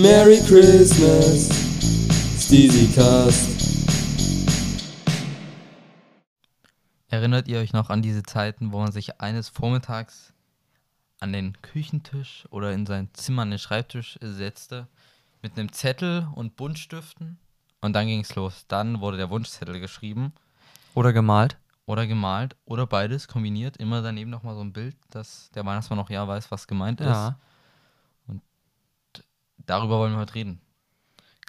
Merry Christmas, Steezy Cast. Erinnert ihr euch noch an diese Zeiten, wo man sich eines Vormittags an den Küchentisch oder in sein Zimmer an den Schreibtisch setzte mit einem Zettel und Buntstiften und dann ging es los. Dann wurde der Wunschzettel geschrieben Oder gemalt. oder gemalt oder beides kombiniert. Immer daneben nochmal so ein Bild, dass der Weihnachtsmann noch ja weiß, was gemeint ist. Ja, Darüber wollen wir heute reden.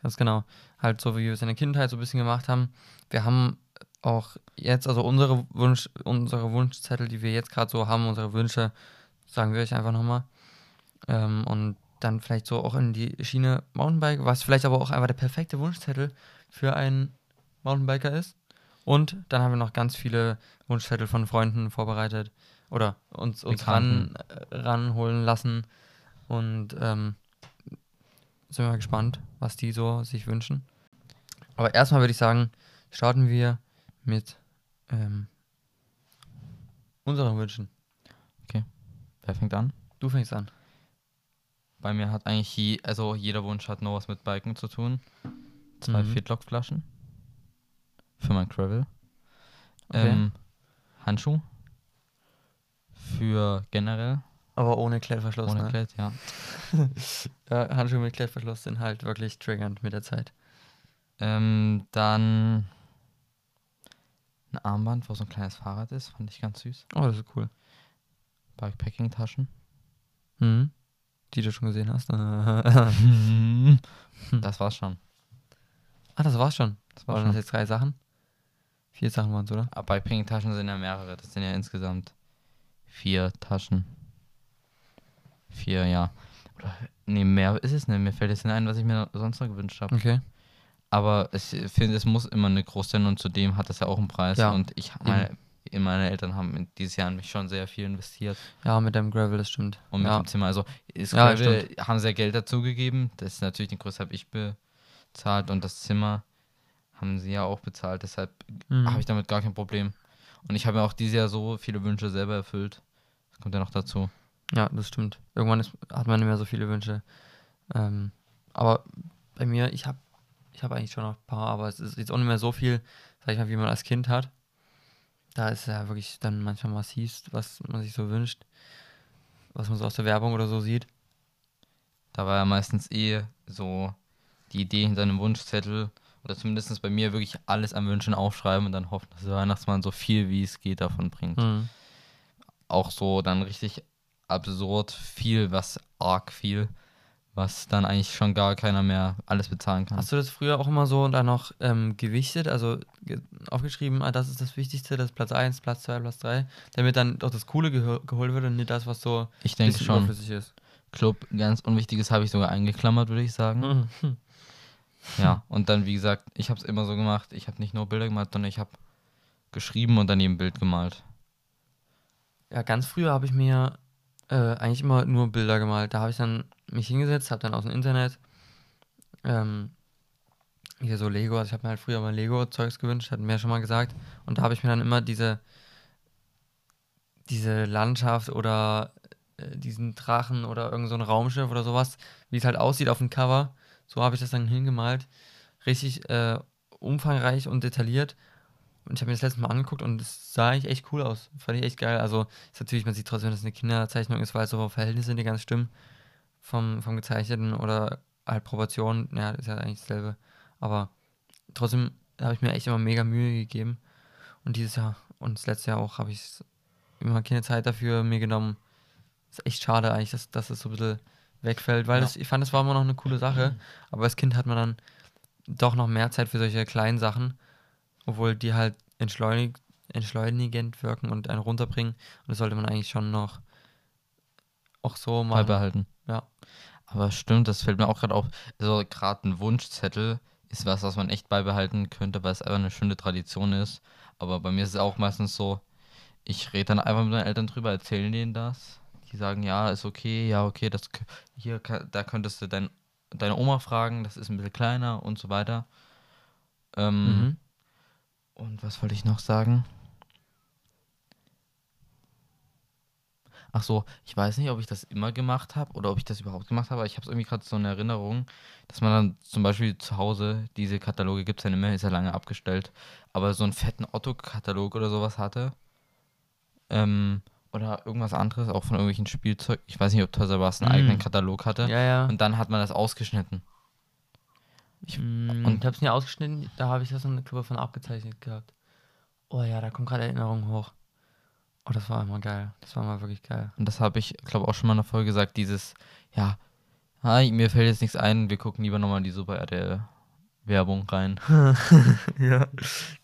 ganz genau. Halt so, wie wir es in der Kindheit so ein bisschen gemacht haben. Wir haben auch jetzt, also unsere Wunsch, unsere Wunschzettel, die wir jetzt gerade so haben, unsere Wünsche, sagen wir euch einfach nochmal. Ähm, und dann vielleicht so auch in die Schiene Mountainbike, was vielleicht aber auch einfach der perfekte Wunschzettel für einen Mountainbiker ist. Und dann haben wir noch ganz viele Wunschzettel von Freunden vorbereitet oder uns, uns ran, äh, ranholen lassen. Und ähm, sind wir mal gespannt, was die so sich wünschen. Aber erstmal würde ich sagen, starten wir mit ähm, unseren Wünschen. Wer fängt an? Du fängst an. Bei mir hat eigentlich je, also jeder Wunsch hat noch was mit Biken zu tun. Zwei Mhm. Fitlock-Flaschen für mein Gravel. Okay. Ähm, Handschuh für generell Aber ohne Klettverschluss. ohne ne? Klett, ja. Ja, Handschuhe mit Klettverschluss sind halt wirklich triggernd mit der Zeit. Ähm, dann ein Armband, wo so ein kleines Fahrrad ist, fand ich ganz süß. Oh, das ist cool. Bikepacking-Taschen. Mhm. Die du schon gesehen hast. ah, das war's schon. das war's schon. Das war Waren das jetzt drei Sachen? Vier Sachen waren es, oder? Aber Bikepacking-Taschen sind ja mehrere. Das sind ja insgesamt vier Taschen. Vier, ja. Oder, nee, mehr ist es nicht. Mir fällt jetzt nicht ein, was ich mir sonst noch gewünscht habe. Okay. Aber ich finde, es muss immer eine groß sein und zudem hat das ja auch einen Preis. Ja, und ich, meine, meine Eltern haben in dieses Jahr in mich schon sehr viel investiert. Ja, mit dem Gravel, das stimmt. Und mit ja. dem Zimmer. Also, das Ja, Gravel haben sie ja Geld dazugegeben. Das ist natürlich den Größte habe ich bezahlt. Und das Zimmer haben sie ja auch bezahlt. Deshalb Mhm. habe ich damit gar kein Problem. Und ich habe mir auch dieses Jahr so viele Wünsche selber erfüllt. Das kommt ja noch dazu. Ja, das stimmt. Irgendwann ist, hat man nicht mehr so viele Wünsche. Ähm, aber bei mir, ich habe ich hab eigentlich schon noch ein paar, aber es ist jetzt auch nicht mehr so viel, sag ich mal, wie man als Kind hat. Da ist ja wirklich dann manchmal massiv, was man sich so wünscht, was man so aus der Werbung oder so sieht. Da war ja meistens eh so die Idee hinter einem Wunschzettel. Oder zumindest bei mir wirklich alles an Wünschen aufschreiben und dann hoffen, dass der Weihnachtsmann so viel wie es geht davon bringt. Mhm. Auch so dann richtig absurd viel, was arg viel, was dann eigentlich schon gar keiner mehr alles bezahlen kann. Hast du das früher auch immer so dann noch ähm, gewichtet, also ge aufgeschrieben, ah, das ist das Wichtigste, das ist Platz 1, Platz 2, Platz 3, damit dann doch das Coole geholt wird und nicht das, was so ich denke schon. überflüssig ist. Club, ganz Unwichtiges habe ich sogar eingeklammert, würde ich sagen. Mhm. Ja, und dann, wie gesagt, ich habe es immer so gemacht. Ich habe nicht nur Bilder gemalt, sondern ich habe geschrieben und daneben ein Bild gemalt. Ja, ganz früher habe ich mir äh, eigentlich immer nur Bilder gemalt. Da habe ich dann mich hingesetzt, habe dann aus dem Internet ähm, hier so Lego, also ich habe mir halt früher mal Lego-Zeugs gewünscht, hatten ja schon mal gesagt. Und da habe ich mir dann immer diese, diese Landschaft oder äh, diesen Drachen oder irgend so Raumschiff oder sowas, wie es halt aussieht auf dem Cover, so habe ich das dann hingemalt. Richtig äh, umfangreich und detailliert. Und ich habe mir das letzte Mal angeguckt und es sah eigentlich echt cool aus. Fand ich echt geil. Also ist natürlich, man sieht trotzdem, dass es eine Kinderzeichnung ist, weil so Verhältnisse nicht ganz stimmen vom, vom Gezeichneten oder halt Proportionen. Ja, ist ja eigentlich dasselbe. Aber trotzdem habe ich mir echt immer mega Mühe gegeben. Und dieses Jahr und das letzte Jahr auch habe ich immer keine Zeit dafür mir genommen. Ist echt schade eigentlich, dass, dass es so ein bisschen wegfällt, weil Ja. das, ich fand, das war immer noch eine coole Sache. Aber als Kind hat man dann doch noch mehr Zeit für solche kleinen Sachen, obwohl die halt entschleunig, entschleunigend wirken und einen runterbringen. Und das sollte man eigentlich schon noch auch so machen. Beibehalten. Ja. Aber stimmt, das fällt mir auch gerade auf. Also gerade ein Wunschzettel ist was, was man echt beibehalten könnte, weil es einfach eine schöne Tradition ist. Aber bei mir ist es auch meistens so, ich rede dann einfach mit meinen Eltern drüber, erzähle denen das. Die sagen, ja, ist okay, ja, okay, das hier, da könntest du dein, deine Oma fragen, das ist ein bisschen kleiner und so weiter. Ähm, Mhm. Und was wollte ich noch sagen? Ach so, ich weiß nicht, ob ich das immer gemacht habe oder ob ich das überhaupt gemacht habe, aber ich habe es irgendwie gerade so eine Erinnerung, dass man dann zum Beispiel zu Hause, diese Kataloge gibt es ja nicht mehr, ist ja lange abgestellt, aber so einen fetten Otto-Katalog oder sowas hatte. Ähm, oder irgendwas anderes, auch von irgendwelchen Spielzeug. Ich weiß nicht, ob Toys R Us einen Mm. eigenen Katalog hatte. Ja, ja. Und dann hat man das ausgeschnitten. Ich, mm, und- ich hab's nie ausgeschnitten, da habe ich das in der Club von abgezeichnet gehabt. Oh ja, da kommt gerade Erinnerung hoch. Oh, das war immer geil. Das war mal wirklich geil. Und das habe ich, glaube auch schon mal in der Folge gesagt, dieses, ja, hi, mir fällt jetzt nichts ein, wir gucken lieber nochmal in die Super RTL Werbung rein. ja,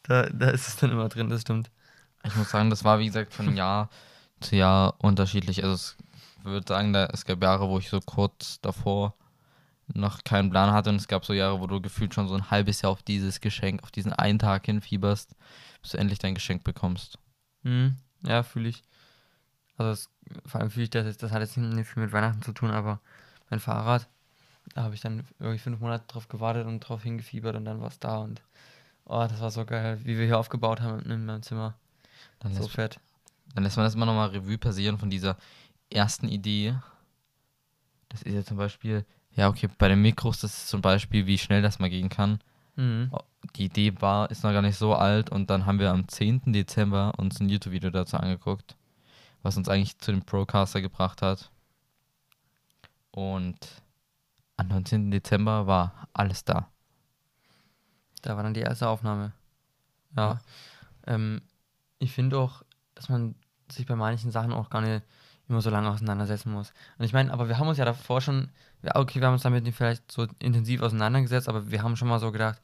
da, da ist es dann immer drin, das stimmt. Ich muss sagen, das war wie gesagt von Jahr zu Jahr unterschiedlich. Also es ich würde sagen, da, es gab Jahre, wo ich so kurz davor noch keinen Plan hatte und es gab so Jahre, wo du gefühlt schon so ein halbes Jahr auf dieses Geschenk, auf diesen einen Tag hinfieberst, bis du endlich dein Geschenk bekommst. Hm, ja, fühle ich. Also es, vor allem fühle ich das jetzt, das hat jetzt nicht viel mit Weihnachten zu tun, aber mein Fahrrad, da habe ich dann irgendwie fünf Monate drauf gewartet und drauf hingefiebert und dann war es da und oh, das war so geil, wie wir hier aufgebaut haben in meinem Zimmer. Dann So fett. dann lässt man das immer nochmal Revue passieren von dieser ersten Idee. Das ist ja zum Beispiel, ja okay, bei den Mikros, das ist zum Beispiel, wie schnell das mal gehen kann. Mhm. die Idee war, ist noch gar nicht so alt und dann haben wir am 10. Dezember uns ein YouTube-Video dazu angeguckt, was uns eigentlich zu dem Procaster gebracht hat. Und am 19. Dezember war alles da. Da war dann die erste Aufnahme. Ja. Ähm, ich finde auch, dass man sich bei manchen Sachen auch gar nicht immer so lange auseinandersetzen muss. Und ich meine, aber wir haben uns ja davor schon, okay, wir haben uns damit nicht vielleicht so intensiv auseinandergesetzt, aber wir haben schon mal so gedacht,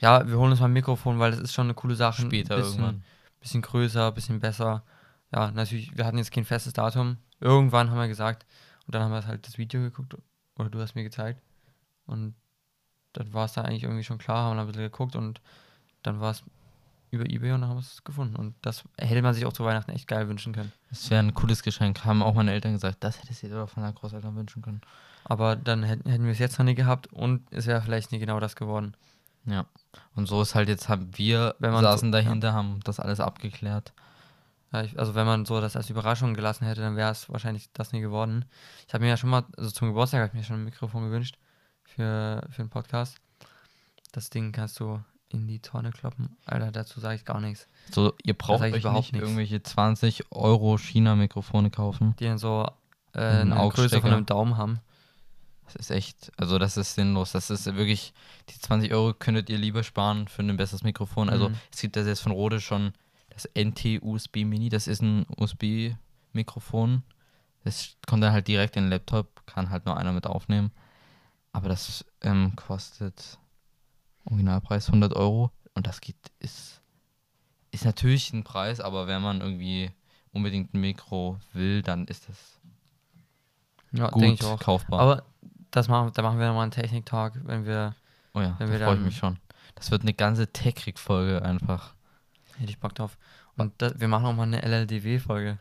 ja, wir holen uns mal ein Mikrofon, weil das ist schon eine coole Sache. Später ein bisschen, irgendwann. bisschen größer, bisschen besser. Ja, natürlich, wir hatten jetzt kein festes Datum. Irgendwann haben wir gesagt, und dann haben wir halt das Video geguckt, oder du hast mir gezeigt. Und dann war es da eigentlich irgendwie schon klar, haben wir ein bisschen geguckt und dann war es über Ebay und dann haben wir es gefunden. Und das hätte man sich auch zu Weihnachten echt geil wünschen können. Das wäre ein cooles Geschenk, haben auch meine Eltern gesagt, das hättest du dir doch von deinen Großeltern wünschen können. Aber dann hätten, hätten wir es jetzt noch nie gehabt und es wäre vielleicht nie genau das geworden. Ja. Und so ist halt jetzt, haben wir, Wenn man saßen so- ja. dahinter, haben das alles abgeklärt. Ja, ich, also wenn man so das als Überraschung gelassen hätte, dann wäre es wahrscheinlich das nie geworden. Ich habe mir ja schon mal, also zum Geburtstag habe ich mir schon ein Mikrofon gewünscht für, für einen Podcast. Das Ding kannst du in die Tonne kloppen. Alter, dazu sage ich gar nichts. So, ihr braucht euch überhaupt nicht irgendwelche 20 Euro China-Mikrofone kaufen. Die dann so äh, Ein eine Größe von einem Daumen haben. Das ist echt, also das ist sinnlos. Das ist wirklich, die 20 Euro könntet ihr lieber sparen für ein besseres Mikrofon. Also Mhm. es gibt das jetzt von Rode schon das NT-USB Mini, das ist ein USB-Mikrofon. Das kommt dann halt direkt in den Laptop, kann halt nur einer mit aufnehmen. Aber das ähm, kostet Originalpreis 100 Euro und das geht, ist, ist natürlich ein Preis, aber wenn man irgendwie unbedingt ein Mikro will, dann ist das Ja, gut kaufbar. Aber das machen, da machen wir nochmal einen Technik-Talk, wenn wir, Oh ja, Wenn da freue ich mich schon. Das wird eine ganze Tech-Folge einfach. hätte ich Bock drauf. Und da, wir machen auch mal eine LLDW-Folge.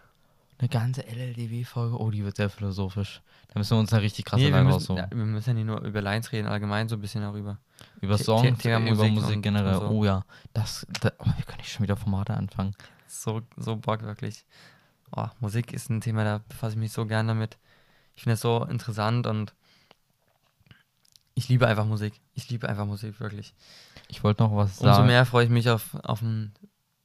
Eine ganze LLDW-Folge. Oh, die wird sehr philosophisch. Da müssen wir uns eine richtig krasse Nee, wir Line müssen, raussuchen. ja, wir müssen ja nicht nur über Lines reden, allgemein so ein bisschen darüber. über The- Songs, Thema über Musik Musik generell. so. Oh ja, das, da, oh, wir können nicht schon wieder Formate anfangen. So, so Bock wirklich. Oh, Musik ist ein Thema, da befasse ich mich so gern damit. Ich finde es so interessant und ich liebe einfach Musik. Ich liebe einfach Musik, wirklich. Ich wollte noch was Umso sagen. mehr freue ich mich auf, auf einen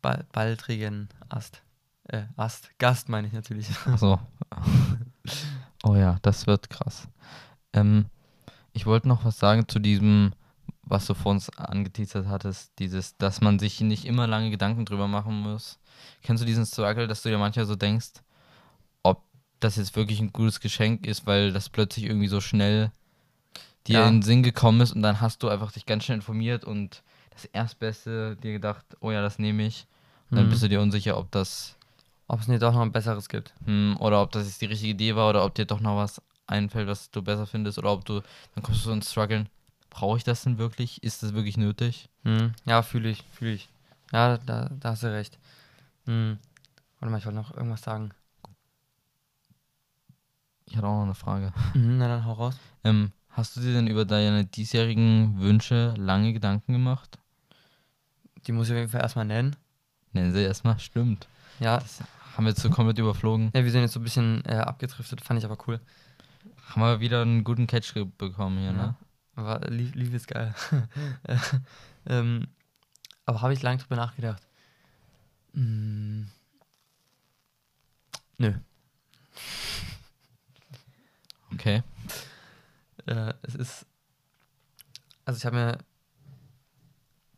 bal baldrigen Ast. Äh, Ast. Gast meine ich natürlich. So. oh ja, das wird krass. Ähm, ich wollte noch was sagen zu diesem, was du vor uns angeteasert hattest, dieses, dass man sich nicht immer lange Gedanken drüber machen muss. Kennst du diesen Struggle, dass du dir manchmal so denkst, ob das jetzt wirklich ein gutes Geschenk ist, weil das plötzlich irgendwie so schnell dir Ja. in den Sinn gekommen ist und dann hast du einfach dich ganz schnell informiert und das Erstbeste dir gedacht, oh ja, das nehme ich. Und dann Mhm. bist du dir unsicher, ob das Ob es nicht doch noch ein besseres gibt. hm, oder ob das jetzt die richtige Idee war oder ob dir doch noch was einfällt, was du besser findest oder ob du, dann kommst du so ins Struggeln, brauche ich das denn wirklich? Ist das wirklich nötig? Hm, Ja, fühle ich, fühle ich. Ja, da, da hast du recht. Hm. Warte mal, ich wollte noch irgendwas sagen. Ich hatte auch noch eine Frage. Mhm, na dann hau raus. Ähm, hast du dir denn über deine diesjährigen Wünsche lange Gedanken gemacht? Die muss ich auf jeden Fall erstmal nennen. Nennen sie erstmal, stimmt. Ja, Das Haben wir jetzt so komplett überflogen. Ja, wir sind jetzt so ein bisschen äh, abgedriftet, fand ich aber cool. Haben wir wieder einen guten Catch bekommen hier, ne? Aber lief, lief ist geil. ähm, aber habe ich lange drüber nachgedacht. Mm. Nö. Okay. Äh, es ist. Also ich habe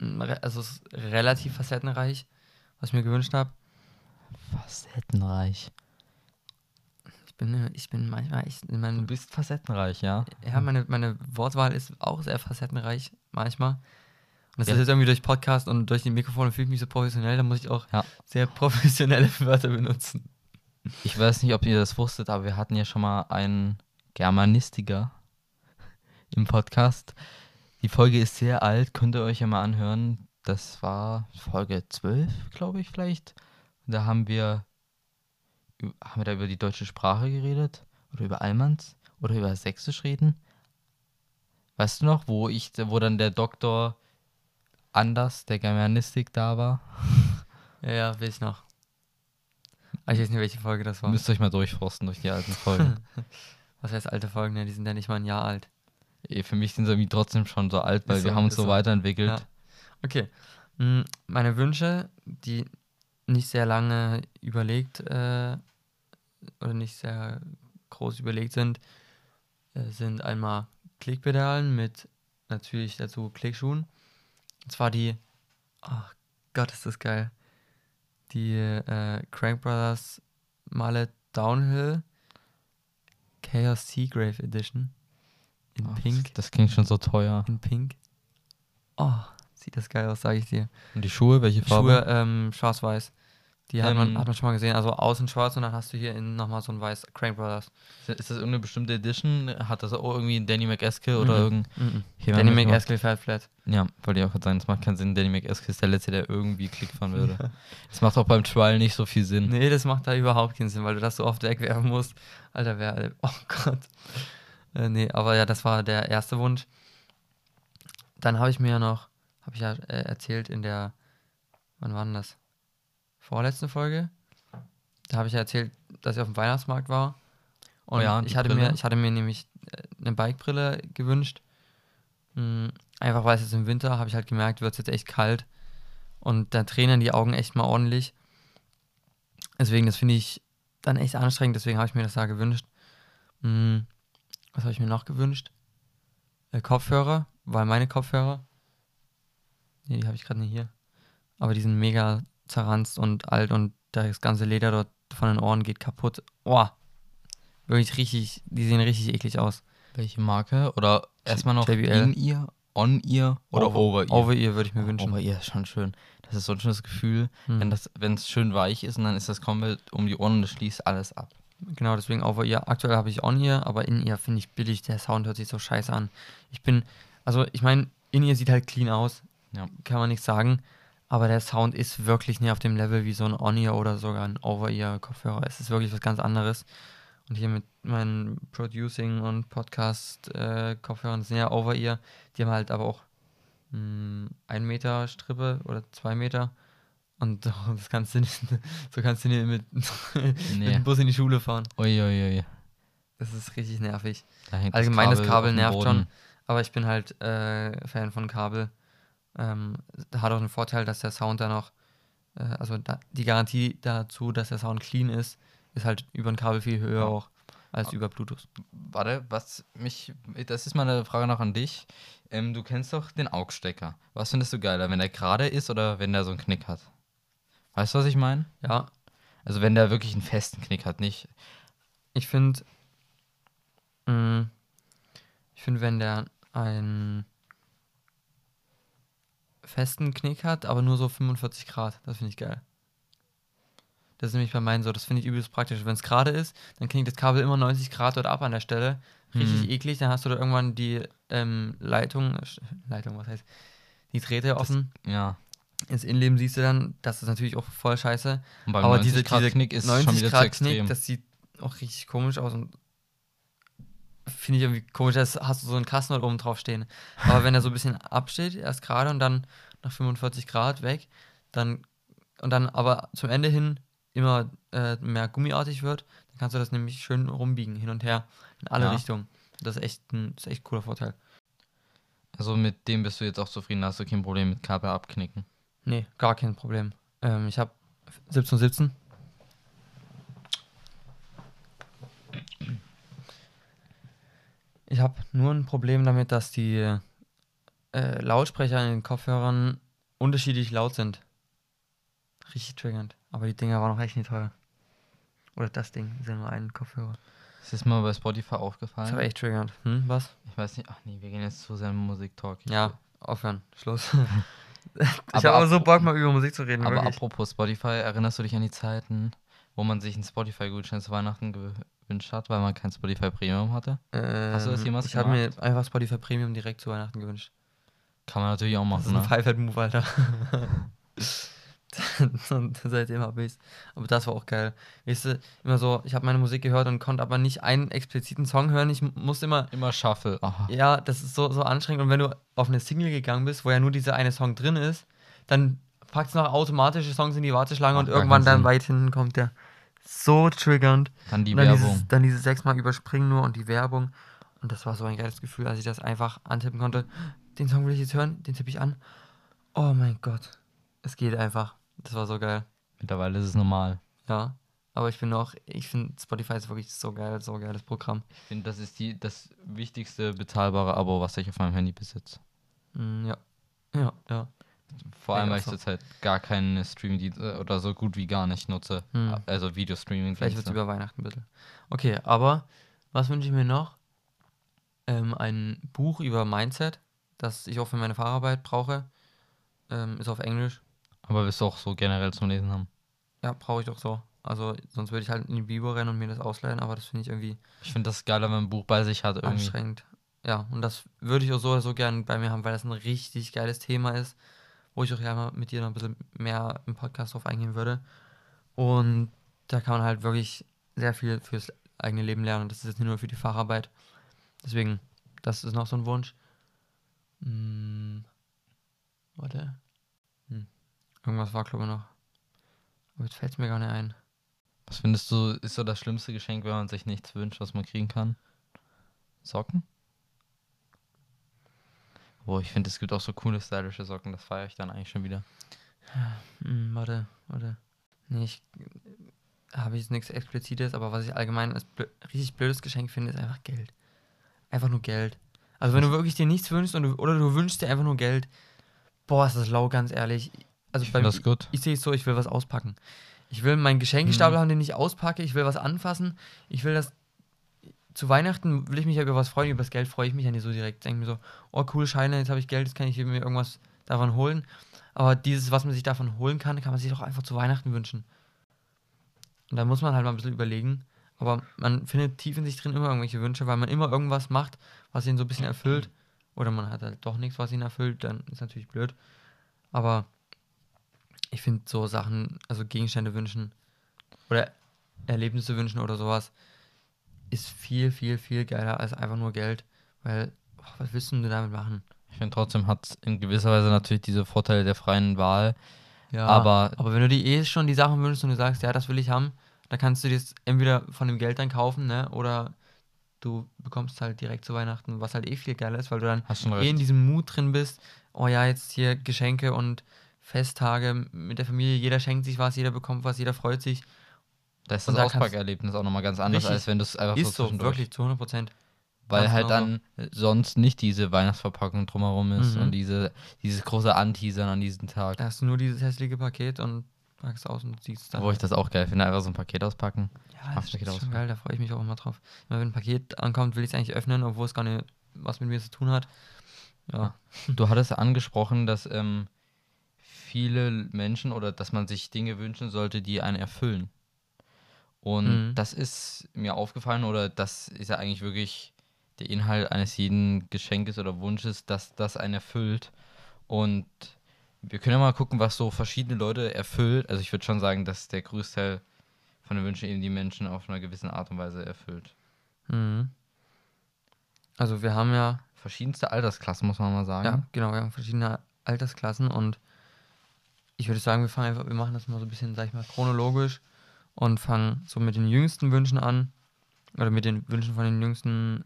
mir. re- Also es ist relativ facettenreich, was ich mir gewünscht habe. Facettenreich. Ich bin, äh, ich bin manchmal echt in Du bist facettenreich, ja? Ja, meine, meine Wortwahl ist auch sehr facettenreich, manchmal. Und das Ja. ist jetzt irgendwie durch Podcast und durch die Mikrofone fühle ich mich so professionell, da muss ich auch Ja. sehr professionelle Wörter benutzen. Ich weiß nicht, ob ihr das wusstet, aber wir hatten ja schon mal einen Germanistiker im Podcast. Die Folge ist sehr alt, könnt ihr euch ja mal anhören. Das war Folge 12, glaube ich, vielleicht. Da haben wir, haben wir da über die deutsche Sprache geredet? Oder über Almans? Oder über Sächsisch reden? Weißt du noch, wo ich, wo dann der Doktor Anders, der Germanistik, da war? Ja, ja, will ich noch. Aber ich weiß nicht, welche Folge das war. Müsst ihr euch mal durchforsten durch die alten Folgen. Was heißt alte Folgen? Ne? Die sind ja nicht mal ein Jahr alt. Eh, Für mich sind sie irgendwie trotzdem schon so alt, weil Ist wir so, haben uns so so. weiterentwickelt. Ja. Okay. Mm, Meine Wünsche, die nicht sehr lange überlegt äh, oder nicht sehr groß überlegt sind, äh, sind einmal Klickpedalen mit natürlich dazu Klickschuhen. Und zwar die, ach Gott, ist das geil. Die äh, Crank Brothers Mallet Downhill Chaos Seagrave Edition in Oh, Pink. Das, das klingt schon so teuer. In Pink. Oh, sieht das geil aus, sage ich dir. Und die Schuhe, welche Farbe? Schuhe ähm, schwarz-weiß. Die hat, man, Ähm, hat man schon mal gesehen. Also außen schwarz und dann hast du hier innen nochmal so ein weiß Crank Brothers. Ist das irgendeine bestimmte Edition? Hat das auch irgendwie Danny McEskill oder Mhm. irgend. Mhm. Danny McEskill fährt flat. Ja, wollte ich auch gerade sagen, das macht keinen Sinn. Danny McEskill ist der Letzte, der irgendwie Klick fahren würde. Das macht auch beim Trial nicht so viel Sinn. Nee, das macht da überhaupt keinen Sinn, weil du das so oft wegwerfen musst. Alter, wer. Oh Gott. Äh, nee, aber ja, das war der erste Wunsch. Dann habe ich mir ja noch, habe ich ja äh, erzählt in der, wann war denn das? Vorletzten Folge? Da habe ich ja erzählt, dass ich auf dem Weihnachtsmarkt war. Und Oh ja, ich, hatte Brille. mir, ich hatte mir nämlich äh, eine Bikebrille gewünscht. Mm, Einfach weil es jetzt im Winter, habe ich halt gemerkt, wird es jetzt echt kalt. Und da tränen die Augen echt mal ordentlich. Deswegen, das finde ich dann echt anstrengend, deswegen habe ich mir das da gewünscht. Hm, was habe ich mir noch gewünscht? Äh, Kopfhörer, weil meine Kopfhörer, nee, die habe ich gerade nicht hier, aber die sind mega zerranzt und alt und das ganze Leder dort von den Ohren geht kaputt. Oh, wirklich richtig, die sehen richtig eklig aus. Welche Marke? Oder erstmal noch JBL. in ihr, on ihr oder over, ihr? Over ear würde ich mir wünschen. Over ihr ist schon schön. Das ist so ein schönes Gefühl, Hm. wenn das, wenn es schön weich ist und dann ist das komplett um die Ohren und das schließt alles ab. Genau, deswegen over ear. Aktuell habe ich on ear, aber in ear finde ich billig. Der Sound hört sich so scheiße an. Ich bin, also ich meine, in ear sieht halt clean aus. Ja. Kann man nichts sagen. Aber der Sound ist wirklich nicht auf dem Level wie so ein on ear oder sogar ein over ear Kopfhörer. Es ist wirklich was ganz anderes. Und hier mit meinen Producing und Podcast äh, Kopfhörern sind ja over ear. Die haben halt aber auch mh, ein Meter Strippe oder zwei Meter. Und das kannst du nicht, so kannst du nicht mit, mit Nee. dem Bus in die Schule fahren. Uiuiui. Das ist richtig nervig. Da Allgemein das Kabel dem nervt Boden. schon. Aber ich bin halt äh, Fan von Kabel. Ähm, hat auch einen Vorteil, dass der Sound dann auch, äh, also da, die Garantie dazu, dass der Sound clean ist, ist halt über ein Kabel viel höher Ja. auch als über Bluetooth. Warte, was mich. Das ist mal eine Frage noch an dich. Ähm, du kennst doch den Augstecker. Was findest du geiler, wenn der gerade ist oder wenn der so einen Knick hat? Weißt du, was ich meine? Ja, Also wenn der wirklich einen festen Knick hat, nicht. ich finde, ich finde, wenn der einen festen Knick hat, aber nur so 45 Grad, das finde ich geil. Das ist nämlich bei meinen so, das finde ich übelst praktisch. Wenn es gerade ist, dann knickt das Kabel immer 90 Grad dort ab an der Stelle. Richtig Hm. eklig, dann hast du da irgendwann die ähm, Leitung, Leitung, was heißt, die Drähte offen. Ja. Ins Innenleben siehst du dann, das ist natürlich auch voll scheiße. Aber 90 diese, Grad diese Knick ist 90 schon wieder Grad zu extrem. Knick, das sieht auch richtig komisch aus und finde ich irgendwie komisch, dass hast du so einen Kasten dort oben drauf stehen. Aber wenn er so ein bisschen absteht, erst gerade und dann nach 45 Grad weg, dann und dann aber zum Ende hin immer äh, mehr gummiartig wird, dann kannst du das nämlich schön rumbiegen, hin und her, in alle Ja. Richtungen. Das ist echt ein, das ist echt ein cooler Vorteil. Also mit dem bist du jetzt auch zufrieden, hast du kein Problem mit Kabel abknicken. Nee, gar kein Problem. Ähm, ich habe 1717. Ich habe nur ein Problem damit, dass die äh, Lautsprecher in den Kopfhörern unterschiedlich laut sind. Richtig triggernd. Aber die Dinger waren auch echt nicht teuer. Oder das Ding, das ist ja nur ein Kopfhörer. Ist das mal bei Spotify Das aufgefallen? war echt triggernd. Hm, was? Ich weiß nicht, ach nee, wir gehen jetzt zu seinem Musiktalk. Ja, aufhören. Schluss. ich habe aber so Bock, mal über Musik zu reden. Aber wirklich. apropos Spotify, erinnerst du dich an die Zeiten, wo man sich einen Spotify-Gutschein zu Weihnachten hat, weil man kein Spotify Premium hatte? Hast du das Ähm, jemals Ich habe mir gemacht? einfach Spotify Premium direkt zu Weihnachten gewünscht. Kann man natürlich auch Das machen, ist ein ne? Five-Head-Move, Alter. und seitdem habe ich's. Aber das war auch geil. Weißt du, immer so, ich habe meine Musik gehört und konnte aber nicht einen expliziten Song hören. Ich musste immer, Immer Shuffle. Aha. ja, das ist so, so anstrengend. Und wenn du auf eine Single gegangen bist, wo ja nur dieser eine Song drin ist, dann packt es noch automatische Songs in die Warteschlange Macht und irgendwann dann weit hinten kommt der. So triggernd. Dann die dann Werbung. Dieses, dann dieses sechsmal überspringen nur und die Werbung. Und das war so ein geiles Gefühl, als ich das einfach antippen konnte. Den Song will ich jetzt hören, den tippe ich an. Oh mein Gott. Es geht einfach. Das war so geil. Mittlerweile ist es normal. Ja. Aber ich bin auch, ich finde Spotify ist wirklich so geil, so geiles Programm. Ich finde, das ist die, das wichtigste bezahlbare Abo, was ich auf meinem Handy besitze. Mm, ja. Ja, ja. Vor Ja, allem, weil ich zurzeit gar keinen Streaming oder so gut wie gar nicht nutze. Hm. Also Videostreaming. Vielleicht wird es über Weihnachten ein bisschen. Okay, aber was wünsche ich mir noch? Ähm, ein Buch über Mindset, das ich auch für meine Fahrarbeit brauche. Ähm, ist auf Englisch. Aber wirst du auch so generell zum Lesen haben. Ja, brauche ich doch so. Also sonst würde ich halt in die Bibel rennen und mir das ausleihen, aber das finde ich irgendwie Ich finde das geiler, wenn man ein Buch bei sich hat irgendwie. anstrengend. Ja, und das würde ich auch so oder so gern bei mir haben, weil das ein richtig geiles Thema ist, wo ich auch gerne mal mit dir noch ein bisschen mehr im Podcast drauf eingehen würde. Und da kann man halt wirklich sehr viel fürs eigene Leben lernen. Das ist jetzt nicht nur für die Facharbeit. Deswegen, das ist noch so ein Wunsch. Hm, warte. Hm. Irgendwas war, glaube ich, noch. Aber jetzt fällt es mir gar nicht ein. Was findest du, ist so das schlimmste Geschenk, wenn man sich nichts wünscht, was man kriegen kann? Socken? Boah, ich finde, es gibt auch so coole stylische Socken, das feiere ich dann eigentlich schon wieder. Hm, warte, warte. Nee, ich habe jetzt nichts Explizites, aber was ich allgemein als blö richtig blödes Geschenk finde, ist einfach Geld. Einfach nur Geld. Also wenn du wirklich dir nichts wünschst und du, oder du wünschst dir einfach nur Geld, boah, ist das lau, ganz ehrlich. Also Ich bei finde mir, das gut. ich sehe es so, ich will was auspacken. Ich will meinen Geschenkestapel haben, den ich auspacke. Ich will was anfassen. Ich will das. Zu Weihnachten will ich mich ja über was freuen. Über das Geld freue ich mich ja nicht so direkt. Denke mir so, oh cool, Scheine, jetzt habe ich Geld, jetzt kann ich mir irgendwas davon holen. Aber dieses, was man sich davon holen kann, kann man sich doch einfach zu Weihnachten wünschen. Und da muss man halt mal ein bisschen überlegen. Aber man findet tief in sich drin immer irgendwelche Wünsche, weil man immer irgendwas macht, was ihn so ein bisschen erfüllt. Oder man hat halt doch nichts, was ihn erfüllt, dann ist natürlich blöd. Aber ich finde so Sachen, also Gegenstände wünschen oder Erlebnisse wünschen oder sowas, ist viel, viel, viel geiler als einfach nur Geld. Weil, oh, was willst du denn damit machen? Ich finde trotzdem hat es in gewisser Weise natürlich diese Vorteile der freien Wahl. Ja, Aber- aber wenn du dir eh schon die Sachen wünschst und du sagst, ja, das will ich haben, dann kannst du dir das entweder von dem Geld dann kaufen, ne? Oder du bekommst halt direkt zu Weihnachten, was halt eh viel geiler ist, weil du dann Hast schon eh in diesem Mut drin bist, oh ja, jetzt hier Geschenke und Festtage mit der Familie, jeder schenkt sich was, jeder bekommt was, jeder freut sich. Da ist und das da Auspackerlebnis auch nochmal ganz anders, als wenn du es einfach ist so so, zwischendurch. wirklich, zu 100 Prozent. Weil ganz halt genau dann äh, sonst nicht diese Weihnachtsverpackung drumherum ist Mhm. und diese, dieses große Anteasern an diesem Tag. Da hast du nur dieses hässliche Paket und packst aus und siehst es dann. Wo ich das auch geil finde, einfach so ein Paket auspacken. Ja, das Paket ist schon geil, da freue ich mich auch immer drauf. Immer wenn ein Paket ankommt, will ich es eigentlich öffnen, obwohl es gar nicht was mit mir zu tun hat. Ja. Du hattest angesprochen, dass ähm, viele Menschen oder dass man sich Dinge wünschen sollte, die einen erfüllen. Und Mhm. das ist mir aufgefallen oder das ist ja eigentlich wirklich der Inhalt eines jeden Geschenkes oder Wunsches, dass das einen erfüllt. Und wir können ja mal gucken, was so verschiedene Leute erfüllt. Also ich würde schon sagen, dass der Großteil von den Wünschen eben die Menschen auf einer gewissen Art und Weise erfüllt. Mhm. Also wir haben ja, Verschiedenste Altersklassen, muss man mal sagen. ja, genau, wir haben verschiedene Altersklassen und ich würde sagen, wir fangen einfach, wir machen das mal so ein bisschen, sag ich mal, chronologisch und fange so mit den jüngsten Wünschen an. Oder mit den Wünschen von den jüngsten,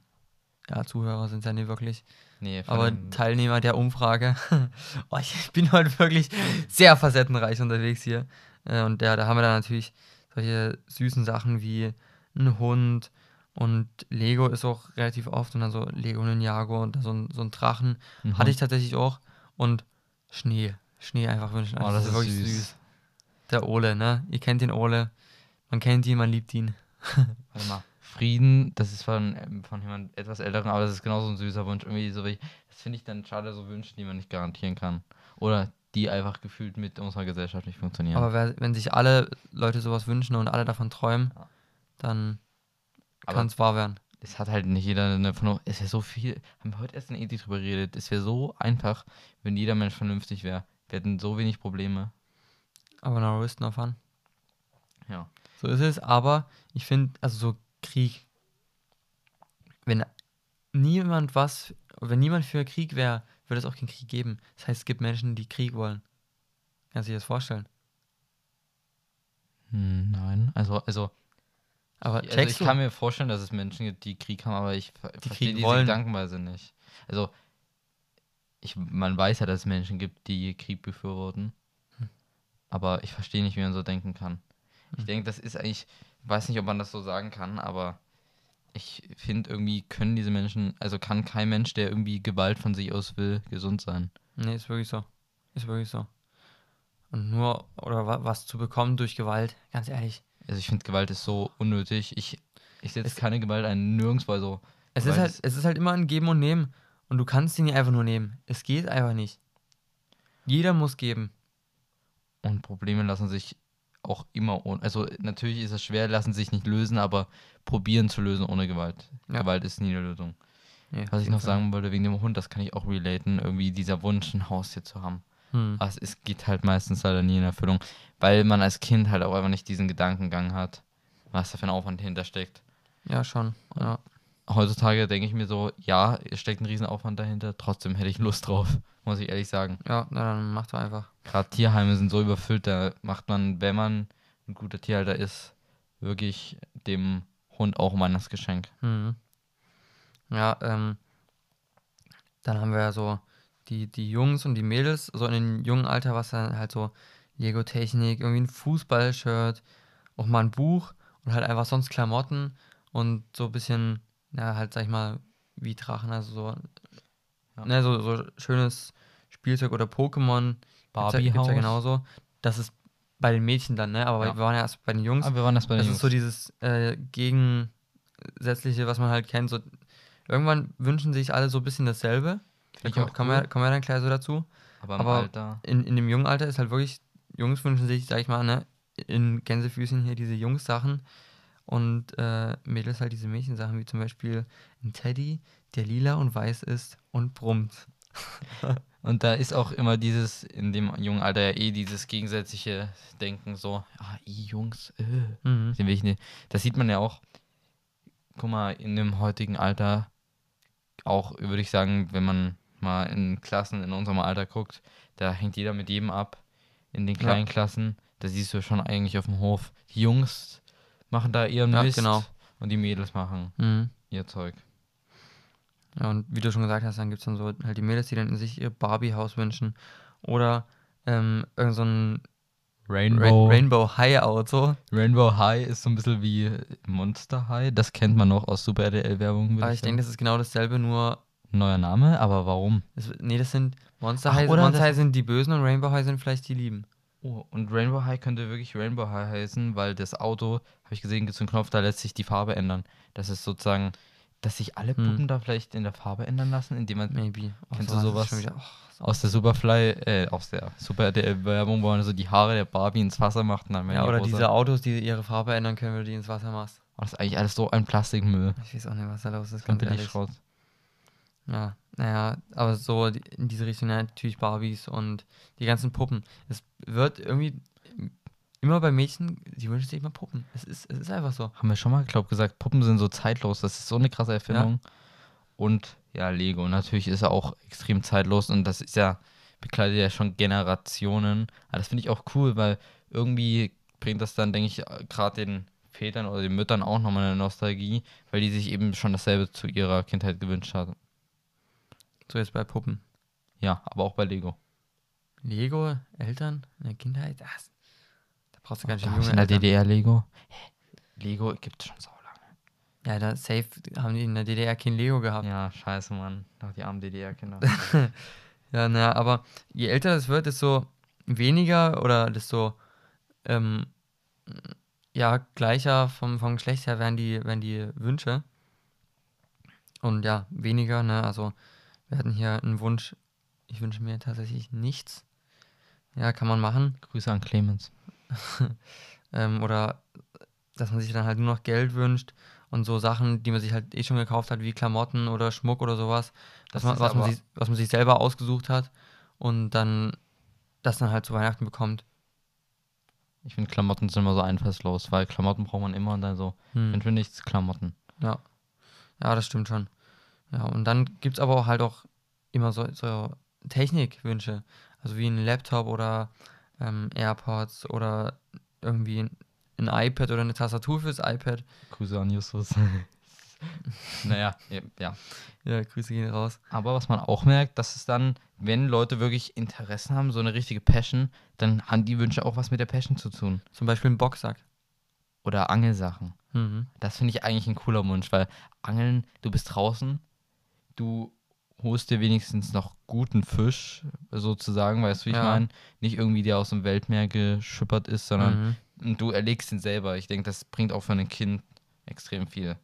ja, Zuhörer sind es ja nicht wirklich. Nee, Aber Teilnehmer der Umfrage. oh, ich bin heute wirklich sehr facettenreich unterwegs hier. Äh, Und der, da haben wir dann natürlich solche süßen Sachen wie ein Hund und Lego ist auch relativ oft und dann so Lego Ninjago und so ein, so ein Drachen. ein Hatte ich tatsächlich auch. Und Schnee. Schnee einfach wünschen. Oh, Also das ist wirklich süß. Der Ole, ne? Ihr kennt den Ole. Man kennt ihn, man liebt ihn. Warte mal. Frieden, das ist von, ähm, von jemand etwas älteren, aber das ist genauso ein süßer Wunsch. Irgendwie so, wie- das finde ich dann schade, so Wünsche, die man nicht garantieren kann. Oder die einfach gefühlt mit unserer Gesellschaft nicht funktionieren. Aber wer, wenn sich alle Leute sowas wünschen und alle davon träumen, Ja. dann kann es wahr werden. es hat halt nicht jeder eine von. Es wäre so viel. Haben wir heute erst in Ethik drüber geredet. Es wäre so einfach, wenn jeder Mensch vernünftig wäre. Wir hätten so wenig Probleme. Aber no risk, no fun. Ja. So ist es, aber ich finde, also so Krieg, wenn niemand was, wenn niemand für Krieg wäre, würde es auch keinen Krieg geben. Das heißt, es gibt Menschen, die Krieg wollen. Kannst du dir das vorstellen? Hm, nein. Also, also, Aber also ich checkst du? kann mir vorstellen, dass es Menschen gibt, die Krieg haben, aber ich ver- Die verstehe Krieg diese wollen. Gedankenweise nicht. Also, ich, man weiß ja, dass es Menschen gibt, die Krieg befürworten. Hm. Aber ich verstehe nicht, wie man so denken kann. Ich denke, das ist eigentlich, ich weiß nicht, ob man das so sagen kann, aber ich finde irgendwie können diese Menschen, also kann kein Mensch, der irgendwie Gewalt von sich aus will, gesund sein. Nee, ist wirklich so. Ist wirklich so. Und nur, oder wa was zu bekommen durch Gewalt, ganz ehrlich. Also ich finde, Gewalt ist so unnötig. Ich, ich setze keine Gewalt ein, nirgends, weil so. Es ist, halt, es ist halt immer ein Geben und Nehmen. Und du kannst sie nicht einfach nur nehmen. Es geht einfach nicht. Jeder muss geben. Und Probleme lassen sich auch immer ohne. Also natürlich ist es schwer, lassen sich nicht lösen, aber probieren zu lösen ohne Gewalt. Ja. Gewalt ist nie eine Lösung. Auf Was ich noch Fall. sagen wollte wegen dem Hund, das kann ich auch relaten, irgendwie dieser Wunsch, ein Haustier zu haben. Hm. Aber es ist, geht halt meistens leider nie in Erfüllung, weil man als Kind halt auch einfach nicht diesen Gedankengang hat, was da für ein Aufwand hintersteckt. Ja, schon. Ja. Heutzutage denke ich mir so, ja, es steckt ein Riesenaufwand dahinter, trotzdem hätte ich Lust drauf, muss ich ehrlich sagen. Ja, na, dann mach doch einfach. Gerade Tierheime sind so überfüllt, da macht man, wenn man ein guter Tierhalter ist, wirklich dem Hund auch ein Weihnachtsgeschenk. Mhm. Ja, ähm, dann haben wir ja so die, die Jungs und die Mädels, so in dem jungen Alter, was dann halt so Lego-Technik, irgendwie ein Fußballshirt, auch mal ein Buch und halt einfach sonst Klamotten und so ein bisschen, ja, halt, sag ich mal, wie Drachen, also so, Ja. ne, so, so schönes Spielzeug oder Pokémon. Gibt's ja, gibt's Barbie-Haus. ja genauso. Das ist bei den Mädchen dann, ne? Aber Ja. wir waren ja erst bei den Jungs. Aber wir waren das bei den Das Jungs. ist so dieses äh, Gegensätzliche, was man halt kennt. So, irgendwann wünschen sich alle so ein bisschen dasselbe. Da ich kommen, kommen, wir, kommen wir dann gleich so dazu. aber im aber- Alter. In, in dem jungen Alter ist halt wirklich, Jungs wünschen sich, sag ich mal, ne, in Gänsefüßchen hier diese Jungs-Sachen und äh, Mädels halt diese Mädchensachen, wie zum Beispiel ein Teddy, der lila und weiß ist und brummt. Und da ist auch immer dieses, in dem jungen Alter ja eh dieses gegensätzliche Denken, so, ah, i Jungs, äh, Mhm. den will ich nicht. Das sieht man ja auch, guck mal, in dem heutigen Alter, auch würde ich sagen, wenn man mal in Klassen in unserem Alter guckt, da hängt jeder mit jedem ab. In den Ja. kleinen Klassen, da siehst du schon eigentlich auf dem Hof, die Jungs machen da ihren Ja, Mist genau. und die Mädels machen Mhm. ihr Zeug. Ja, und wie du schon gesagt hast, dann gibt es dann so halt die Mädels, die dann in sich ihr Barbie-Haus wünschen. Oder ähm, irgend so ein Rainbow, Rainbow High Auto. Rainbow High ist so ein bisschen wie Monster High. Das kennt man noch aus Super RTL-Werbung. Aber ich denke, das ist genau dasselbe, nur. Neuer Name, aber warum? Das, nee, das sind Monster Ach, High. oder Monster High sind die Bösen und Rainbow High sind vielleicht die Lieben. Oh, und Rainbow High könnte wirklich Rainbow High heißen, weil das Auto, habe ich gesehen, gibt es einen Knopf, da lässt sich die Farbe ändern. Das ist sozusagen, dass sich alle Hm. Puppen da vielleicht in der Farbe ändern lassen, indem man Maybe. Kennst du sowas? wieder- oh, aus der Superfly, äh, aus der Super RTL-Werbung, wo man so die Haare der Barbie ins Wasser macht und dann ja, die oder rosa. diese Autos, die ihre Farbe ändern können, wenn du die ins Wasser machst. Oh, das ist eigentlich alles so ein Plastikmüll. Ich weiß auch nicht, was da los ist, ganz billig ehrlich. Schrott. Ja, naja, aber so in diese Richtung ja, natürlich Barbies und die ganzen Puppen. Es wird irgendwie immer bei Mädchen, die wünschen sich immer Puppen. Es ist, es ist einfach so. Haben wir schon mal, glaube gesagt, Puppen sind so zeitlos. Das ist so eine krasse Erfindung. Und ja, Lego. Natürlich ist er auch extrem zeitlos und das ist ja, bekleidet ja schon Generationen. Aber das finde ich auch cool, weil irgendwie bringt das dann, denke ich, gerade den Vätern oder den Müttern auch nochmal eine Nostalgie, weil die sich eben schon dasselbe zu ihrer Kindheit gewünscht haben. So jetzt bei Puppen. Ja, aber auch bei Lego. Lego, Eltern, in der Kindheit, das, da brauchst du ganz schön Gab's junge in der. DDR Lego? Hä? Lego gibt es schon so lange. Ja, da safe haben die in der DDR kein Lego gehabt. Ja, scheiße, Mann. Doch die armen DDR-Kinder. Ja, naja, aber je älter es wird, desto weniger oder desto ähm, ja, gleicher vom, vom Geschlecht her werden die, werden die Wünsche. Und ja, weniger, ne? Also wir hatten hier einen Wunsch, ich wünsche mir tatsächlich nichts. Ja, kann man machen. Grüße an Clemens. Ähm, oder dass man sich dann halt nur noch Geld wünscht und so Sachen, die man sich halt eh schon gekauft hat, wie Klamotten oder Schmuck oder sowas, Das dass man, ist was, man sich, was man sich selber ausgesucht hat und dann das dann halt zu Weihnachten bekommt. Ich finde, Klamotten sind immer so einfallslos, weil Klamotten braucht man immer und dann so, Hm. wenn für nichts Klamotten. Ja. Ja, das stimmt schon. Ja, und dann gibt es aber auch halt auch immer so, so Technikwünsche. Also wie ein Laptop oder ähm, AirPods oder irgendwie ein, iPad oder eine Tastatur fürs iPad. Grüße an Justus. naja, ja, ja. Ja, Grüße gehen raus. Aber was man auch merkt, dass es dann, wenn Leute wirklich Interessen haben, so eine richtige Passion, dann haben die Wünsche auch was mit der Passion zu tun. Zum Beispiel ein Boxsack. Oder Angelsachen. Mhm. Das finde ich eigentlich ein cooler Wunsch, weil Angeln, du bist draußen, du holst dir wenigstens noch guten Fisch, sozusagen, weißt du, wie ich Ja. meine? Nicht irgendwie, der aus dem Weltmeer geschippert ist, sondern Mhm. du erlegst ihn selber. Ich denke, das bringt auch für ein Kind extrem viel.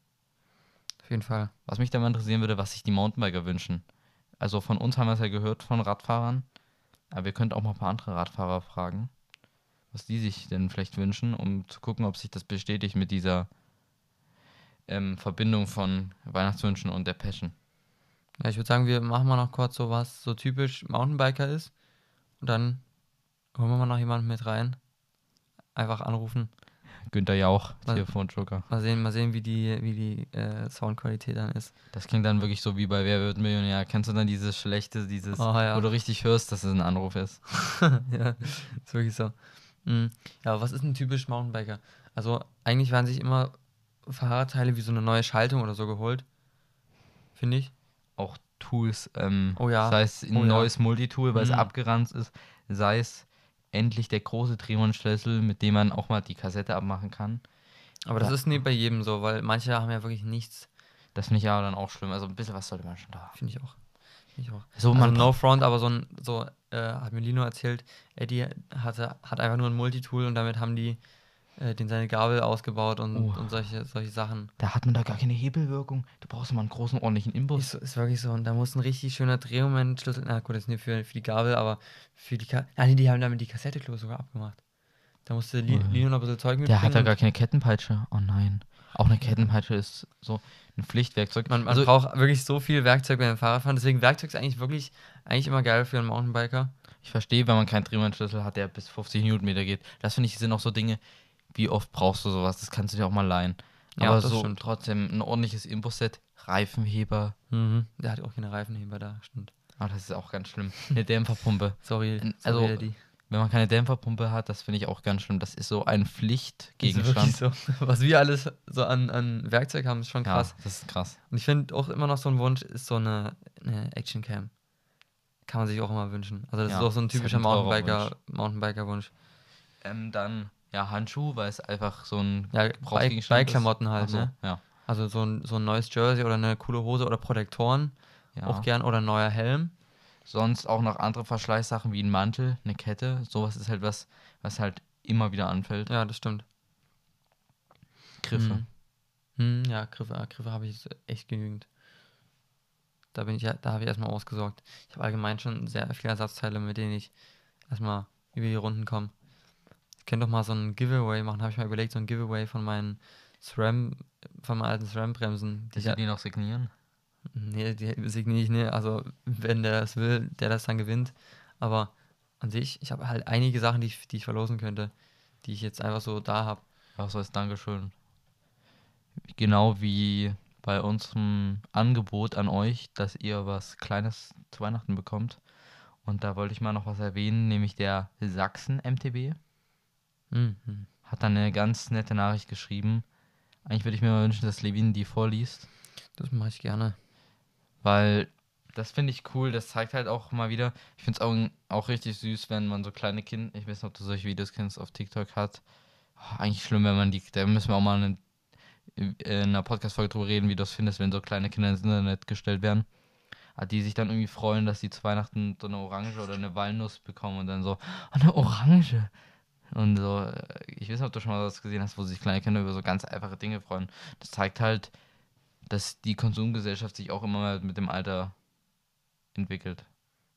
Auf jeden Fall. Was mich dann mal interessieren würde, was sich die Mountainbiker wünschen. Also von uns haben wir es ja gehört, von Radfahrern. Aber wir könnten auch mal ein paar andere Radfahrer fragen, was die sich denn vielleicht wünschen, um zu gucken, ob sich das bestätigt mit dieser ähm, Verbindung von Weihnachtswünschen und der Passion. Ja, ich würde sagen, wir machen mal noch kurz so was so typisch Mountainbiker ist. Und dann holen wir mal noch jemanden mit rein. Einfach anrufen. Günther Jauch, Was- Telefonjoker. Mal sehen, mal sehen, wie die, wie die äh, Soundqualität dann ist. Das klingt dann wirklich so wie bei Wer wird Millionär. Kennst du dann dieses schlechte, dieses, Oh, ja. wo du richtig hörst, dass es ein Anruf ist? ja, ist wirklich so. Mhm. Ja, was ist ein typisch Mountainbiker? Also eigentlich werden sich immer Fahrradteile wie so eine neue Schaltung oder so geholt. Finde ich. Auch Tools, ähm, Oh ja. sei es ein Oh ja. neues Multitool, weil es Mhm. abgeranzt ist, sei es endlich der große Drehmontschlüssel, mit dem man auch mal die Kassette abmachen kann. Aber das Ja. ist nicht bei jedem so, weil manche haben ja wirklich nichts. Das finde ich aber dann auch schlimm. Also ein bisschen was sollte man schon da haben. Finde ich auch. Finde ich auch. So, Also man no front, aber so ein, so, äh, hat mir Lino erzählt, Eddie hatte, hat einfach nur ein Multitool und damit haben die äh, den seine Gabel ausgebaut und, Oh. und solche, solche Sachen. da hat man da gar keine Hebelwirkung. Du brauchst immer einen großen, ordentlichen Ist, Imbus. so- ist wirklich so. Und da muss ein richtig schöner Drehmomentschlüssel. Na gut, das ist nicht für, für die Gabel, aber für die Ka Ah, nee, die haben damit die Kassette klar sogar abgemacht. Da musste Li Oh. Lino noch ein bisschen Zeug Der hat mitbringen gar keine Kettenpeitsche. Oh nein. Auch eine Kettenpeitsche ist so ein Pflichtwerkzeug. Man, man also, braucht wirklich so viel Werkzeug beim Fahrradfahren. Deswegen Werkzeug ist eigentlich wirklich eigentlich immer geil für einen Mountainbiker. ich verstehe, wenn man keinen Drehmomentschlüssel hat, der bis 50 Newtonmeter geht. Das finde ich sind auch so Dinge, wie oft brauchst du sowas? Das kannst du dir auch mal leihen. Ja, Aber so stimmt. trotzdem ein ordentliches Imbusset, Reifenheber, Mhm. Der hat auch keine Reifenheber da, stimmt. Ah, das ist auch ganz schlimm. Eine Dämpferpumpe. Sorry, N- sorry also, Eddie. Wenn man keine Dämpferpumpe hat, das finde ich auch ganz schlimm. Das ist so ein Pflichtgegenstand. so. Was wir alles so an, an Werkzeug haben, ist schon krass. Ja, das ist krass. Und ich finde auch immer noch so ein Wunsch ist so eine, eine Actioncam. Kann man sich auch immer wünschen. Also das Ja, ist auch so ein typischer ein teurer Mountainbiker, Mountainbiker-Wunsch. Ähm, dann, ja, Handschuh, weil es einfach so ein Ja, bei, bei. Klamotten halt, so, ne? Ja. Also so ein, so ein neues Jersey oder eine coole Hose oder Protektoren ja. auch gern oder ein neuer Helm. Sonst auch noch andere Verschleißsachen wie ein Mantel, eine Kette. Sowas ist halt was, was halt immer wieder anfällt. Ja, das stimmt. Griffe. Mhm. Hm, ja, Griffe, ja, Griffe habe ich echt genügend. Da bin ich ja, da habe ich erstmal ausgesorgt. Ich habe allgemein schon sehr viele Ersatzteile, mit denen ich erstmal über die Runden komme. Ich könnte doch mal so ein Giveaway machen, habe ich mal überlegt, so ein Giveaway von meinen SRAM, von meinen alten SRAM-Bremsen. Die ich die noch signieren. Nee, die signiere ich nicht. Also, wenn der das will, der das dann gewinnt. Aber an sich, ich habe halt einige Sachen, die ich, die ich verlosen könnte, die ich jetzt einfach so da habe. Ja, so ist Dankeschön. Genau wie bei unserem Angebot an euch, dass ihr was Kleines zu Weihnachten bekommt. Und da wollte ich mal noch was erwähnen, nämlich der Sachsen MTB. Mhm. hat dann eine ganz nette Nachricht geschrieben. Eigentlich würde ich mir mal wünschen, dass Levin die vorliest, Das mache ich gerne. weil das finde ich cool. Das zeigt halt auch mal wieder. Ich finde es auch, auch richtig süß, wenn man so kleine Kinder, ich weiß nicht, ob du solche Videos kennst, auf TikTok hat. Oh, eigentlich schlimm, wenn man die, da müssen wir auch mal eine, in einer Podcast-Folge drüber reden, wie du das findest, wenn so kleine Kinder ins Internet gestellt werden. Ah, Die sich dann irgendwie freuen, dass sie zu Weihnachten so eine Orange oder eine Walnuss bekommen und dann so, "Oh, eine Orange. Und so, äh, ich weiß nicht, ob du schon mal was gesehen hast, wo sich kleine Kinder über so ganz einfache Dinge freuen. Das zeigt halt, dass die Konsumgesellschaft sich auch immer mehr mit dem Alter entwickelt.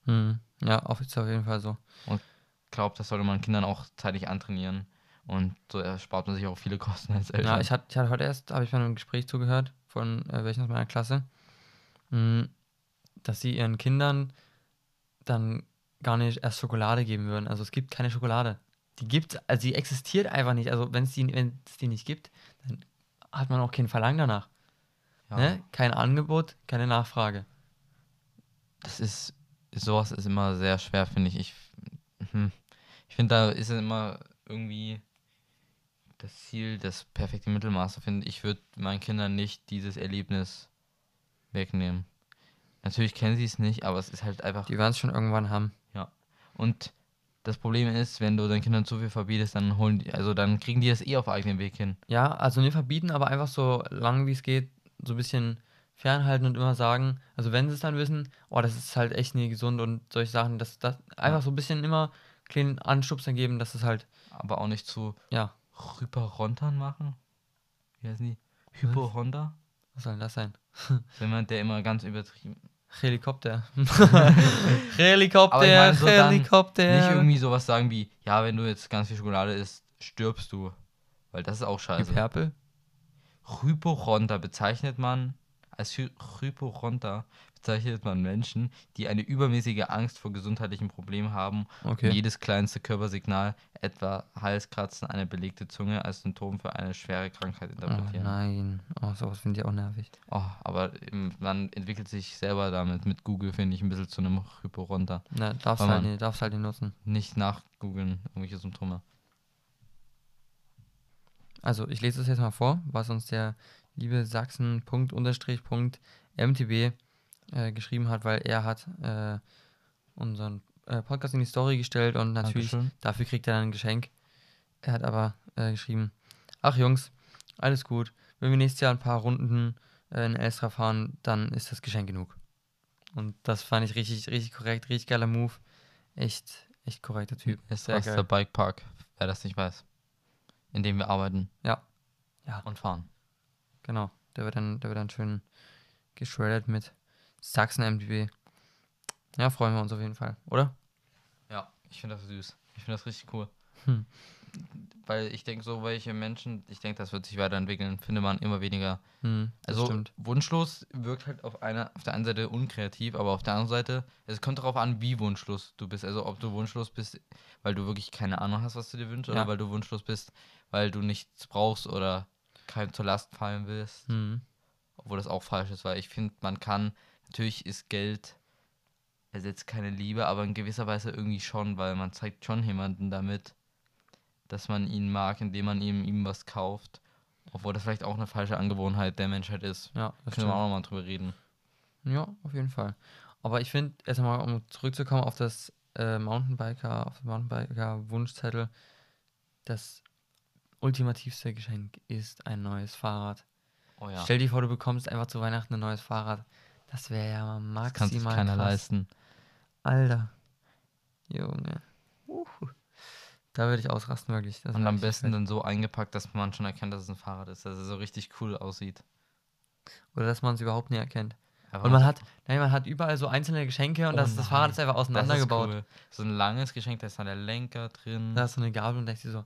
Hm. Ja, auf, ist auf jeden Fall so. Ich glaube, das sollte man Kindern auch zeitig antrainieren. Und so erspart man sich auch viele Kosten als Eltern. Ja, ich hatte, ich hatte heute erst, habe ich bei einem Gespräch zugehört von äh, welchen aus meiner Klasse, mh, dass sie ihren Kindern dann gar nicht erst Schokolade geben würden. Also es gibt keine Schokolade. Die gibt, also die existiert einfach nicht. Also wenn es die, die nicht gibt, dann hat man auch kein Verlangen danach. ja. Ne? Kein Angebot, keine Nachfrage. das ist, sowas ist immer sehr schwer, finde ich. Ich, hm, ich finde, da ist es immer irgendwie das Ziel, das perfekte Mittelmaß zu finden. Ich würde meinen Kindern nicht dieses Erlebnis wegnehmen. Natürlich kennen sie es nicht, aber es ist halt einfach. Die werden es schon irgendwann haben. Und das Problem ist, wenn du deinen Kindern zu viel verbietest, dann holen die, also dann kriegen die das eh auf eigenen Weg hin. Ja, also nicht verbieten, aber einfach so lang wie es geht, so ein bisschen fernhalten und immer sagen, also wenn sie es dann wissen, oh, das ist halt echt nie gesund und solche Sachen, dass das einfach so ein bisschen immer kleinen Anstupser geben, dass es halt, Aber auch nicht zu ja, Hyperontern machen. Wie heißen die? Hyporonter? was soll denn das sein? Jemand, der immer ganz übertrieben. Helikopter. Helikopter, ich meine, so Helikopter. Nicht irgendwie sowas sagen wie, ja, wenn du jetzt ganz viel Schokolade isst, stirbst du. Weil das ist auch scheiße. Hyperpel? Hypochonter bezeichnet man, als Hy Hypochonter bezeichnet man Menschen, die eine übermäßige Angst vor gesundheitlichen Problemen haben und Okay. jedes kleinste Körpersignal, etwa Halskratzen, eine belegte Zunge, als Symptom für eine schwere Krankheit Oh interpretieren. nein. Oh, sowas finde ich auch nervig. Oh, aber man entwickelt sich selber damit, mit Google finde ich ein bisschen zu einem Hypochonter. Na, darfst halt nicht, darfst halt nicht nutzen. Nicht nachgoogeln, irgendwelche Symptome. Also, ich lese das jetzt mal vor, was uns der liebe Sachsen.unterstrich.mtb äh, geschrieben hat, weil er hat äh, unseren äh, Podcast in die Story gestellt und natürlich Dankeschön. dafür kriegt er dann ein Geschenk. Er hat aber äh, geschrieben, ach Jungs, alles gut, wenn wir nächstes Jahr ein paar Runden äh, in Elstra fahren, dann ist das Geschenk genug. Und das fand ich richtig, richtig korrekt, richtig geiler Move. Echt, echt korrekter Typ. Ist Sehr der geil. Bikepark, wer das nicht weiß. In dem wir arbeiten Ja. Ja. und fahren. Genau, der wird dann, der wird dann schön geschreddert mit Sachsen MDB. Ja, freuen wir uns auf jeden Fall, oder? Ja, ich finde das süß. Ich finde das richtig cool. Hm. Weil ich denke, so welche Menschen, ich denke, das wird sich weiterentwickeln, findet man immer weniger. Hm, Also stimmt. wunschlos wirkt halt auf einer, auf der einen Seite unkreativ, aber auf der anderen Seite, es kommt darauf an, wie wunschlos du bist. Also ob du wunschlos bist, weil du wirklich keine Ahnung hast, was du dir wünschst, Ja. oder weil du wunschlos bist, weil du nichts brauchst oder keinem zur Last fallen willst. Hm. Obwohl das auch falsch ist, weil ich finde, man kann, natürlich ist Geld ersetzt keine Liebe, aber in gewisser Weise irgendwie schon, weil man zeigt schon jemanden damit, dass man ihn mag, indem man ihm, ihm was kauft. Obwohl das vielleicht auch eine falsche Angewohnheit der Menschheit ist. Ja, das Können wir auch nochmal drüber reden. Ja, auf jeden Fall. Aber ich finde, erst einmal, um zurückzukommen auf das äh, Mountainbiker, auf den Mountainbiker-Wunschzettel, das ultimativste Geschenk ist ein neues Fahrrad. Oh ja, Stell dir vor, du bekommst einfach zu Weihnachten ein neues Fahrrad. Das wäre ja mal maximal das kann sich keiner krass. leisten. Alter. Junge. Uhu. Da würde ich ausrasten, wirklich. Das Und am besten dann so eingepackt, dass man schon erkennt, dass es ein Fahrrad ist, dass es so richtig cool aussieht. Oder dass man es überhaupt nicht erkennt. Einfach Und man so- hat, nein, man hat überall so einzelne Geschenke und Oh das, das Fahrrad ist einfach das ist auseinandergebaut. cool. So ein langes Geschenk, da ist dann der Lenker drin. Da hast du eine Gabel und denkst dir so,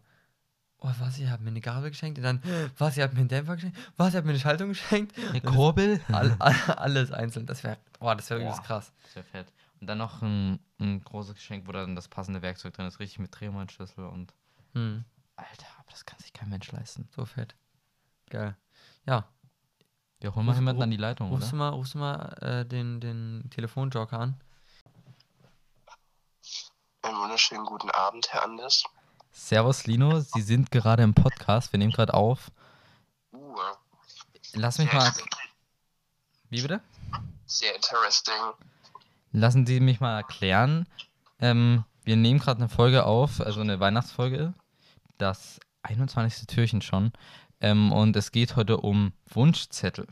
oh, was, ihr habt mir eine Gabel geschenkt? Und dann, was, ihr habt mir einen Dämpfer geschenkt? Was, ihr habt mir eine Schaltung geschenkt? Eine Kurbel? All, all, alles einzeln. Das wäre, boah, das wäre übelst krass. Das wäre fett. Und dann noch ein, ein großes Geschenk, wo dann das passende Werkzeug drin ist, richtig mit Drehmomentschlüssel und. Hm, Alter, aber das kann sich kein Mensch leisten. so fett. Geil. Ja, Wir holen mal jemanden an die Leitung, rufst du oder? mal, rufst du mal äh, den, den Telefonjoker an? Einen wunderschönen guten Abend, Herr Anders. Servus Lino, Sie sind gerade im Podcast, wir nehmen gerade auf. Lass mich mal. Wie bitte? sehr interesting. Lassen Sie mich mal erklären. Ähm, wir nehmen gerade eine Folge auf, also eine Weihnachtsfolge. Das 21. Türchen schon. Ähm, und es geht heute um Wunschzettel.